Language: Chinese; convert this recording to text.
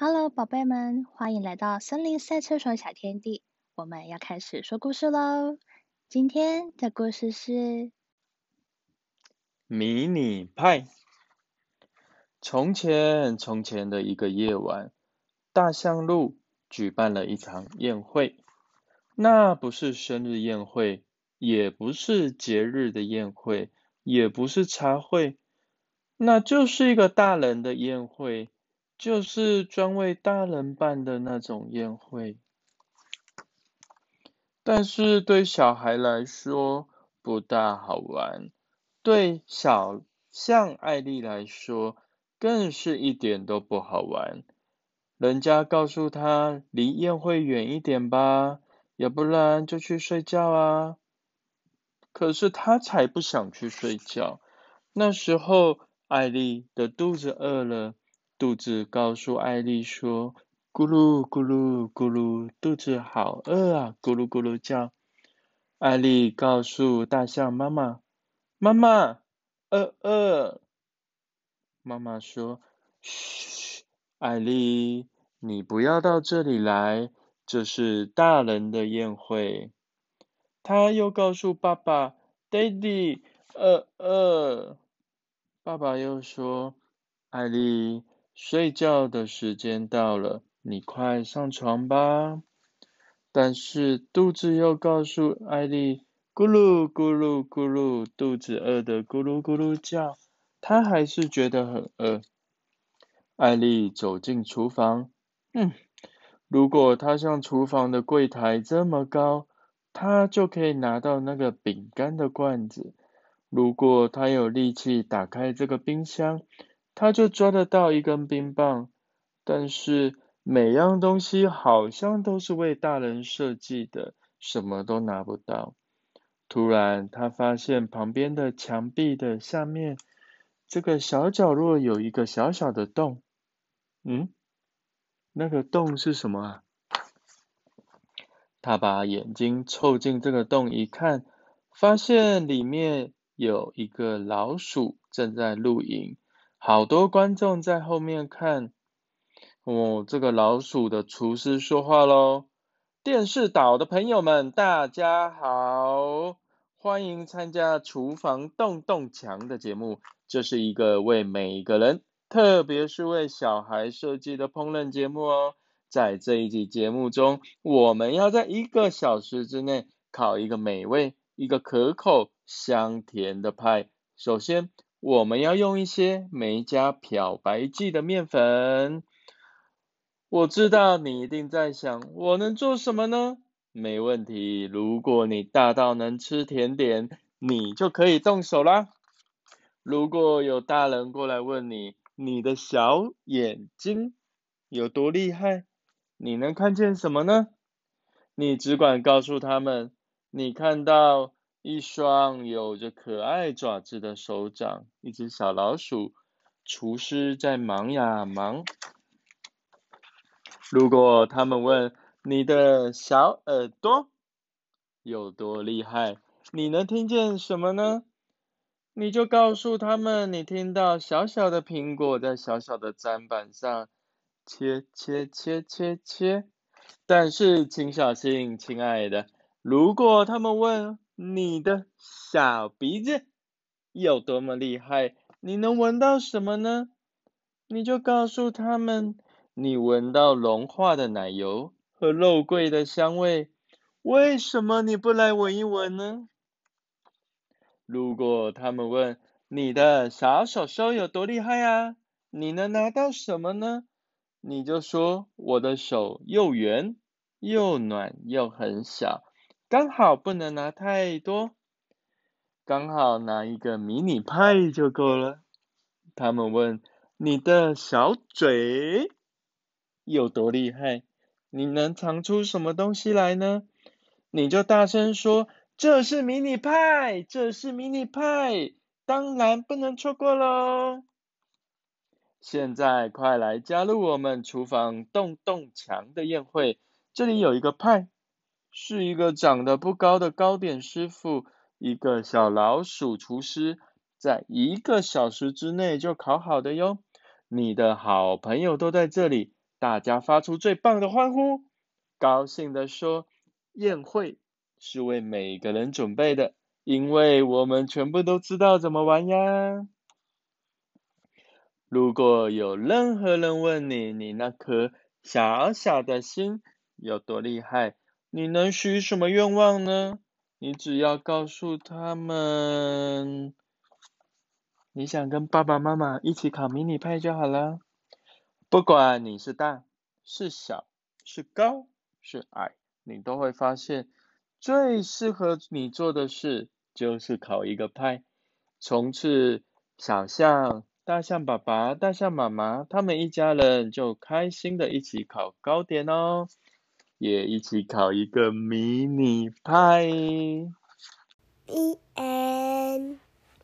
Hello，宝贝们，欢迎来到森林赛车手小天地。我们要开始说故事喽。今天的故事是迷你派。从前，从前的一个夜晚，大象路举办了一场宴会。那不是生日宴会，也不是节日的宴会，也不是茶会，那就是一个大人的宴会。就是专为大人办的那种宴会，但是对小孩来说不大好玩，对小象艾丽来说更是一点都不好玩。人家告诉他离宴会远一点吧，要不然就去睡觉啊。可是他才不想去睡觉。那时候艾丽的肚子饿了。肚子告诉艾丽说：“咕噜咕噜咕噜，肚子好饿啊！咕噜咕噜叫。”艾丽告诉大象妈妈：“妈妈，饿饿。”妈妈说：“嘘，艾丽，你不要到这里来，这是大人的宴会。”他又告诉爸爸：“Daddy，饿饿。”爸爸又说：“艾丽。”睡觉的时间到了，你快上床吧。但是肚子又告诉艾丽，咕噜咕噜咕噜，肚子饿得咕噜咕噜叫，她还是觉得很饿。艾丽走进厨房，嗯，如果她像厨房的柜台这么高，她就可以拿到那个饼干的罐子。如果她有力气打开这个冰箱。他就抓得到一根冰棒，但是每样东西好像都是为大人设计的，什么都拿不到。突然，他发现旁边的墙壁的下面，这个小角落有一个小小的洞。嗯，那个洞是什么啊？他把眼睛凑近这个洞一看，发现里面有一个老鼠正在露营。好多观众在后面看，哦，这个老鼠的厨师说话喽。电视岛的朋友们，大家好，欢迎参加厨房动动墙的节目。这是一个为每个人，特别是为小孩设计的烹饪节目哦。在这一集节目中，我们要在一个小时之内烤一个美味、一个可口、香甜的派。首先。我们要用一些没加漂白剂的面粉。我知道你一定在想，我能做什么呢？没问题，如果你大到能吃甜点，你就可以动手啦。如果有大人过来问你，你的小眼睛有多厉害？你能看见什么呢？你只管告诉他们，你看到。一双有着可爱爪子的手掌，一只小老鼠，厨师在忙呀忙。如果他们问你的小耳朵有多厉害，你能听见什么呢？你就告诉他们，你听到小小的苹果在小小的砧板上切切切切切。但是请小心，亲爱的，如果他们问。你的小鼻子有多么厉害？你能闻到什么呢？你就告诉他们，你闻到融化的奶油和肉桂的香味。为什么你不来闻一闻呢？如果他们问你的小手手有多厉害啊？你能拿到什么呢？你就说我的手又圆又暖又很小。刚好不能拿太多，刚好拿一个迷你派就够了。他们问你的小嘴有多厉害？你能藏出什么东西来呢？你就大声说：“这是迷你派，这是迷你派，当然不能错过喽！”现在快来加入我们厨房洞洞墙的宴会，这里有一个派。是一个长得不高的糕点师傅，一个小老鼠厨师，在一个小时之内就烤好的哟。你的好朋友都在这里，大家发出最棒的欢呼，高兴的说：“宴会是为每个人准备的，因为我们全部都知道怎么玩呀。”如果有任何人问你，你那颗小小的心有多厉害，你能许什么愿望呢？你只要告诉他们，你想跟爸爸妈妈一起烤迷你派就好了。不管你是大是小是高是矮，你都会发现最适合你做的事就是烤一个派。从此，小象。大象爸爸、大象妈妈，他们一家人就开心的一起烤糕点哦，也一起考一个迷你派。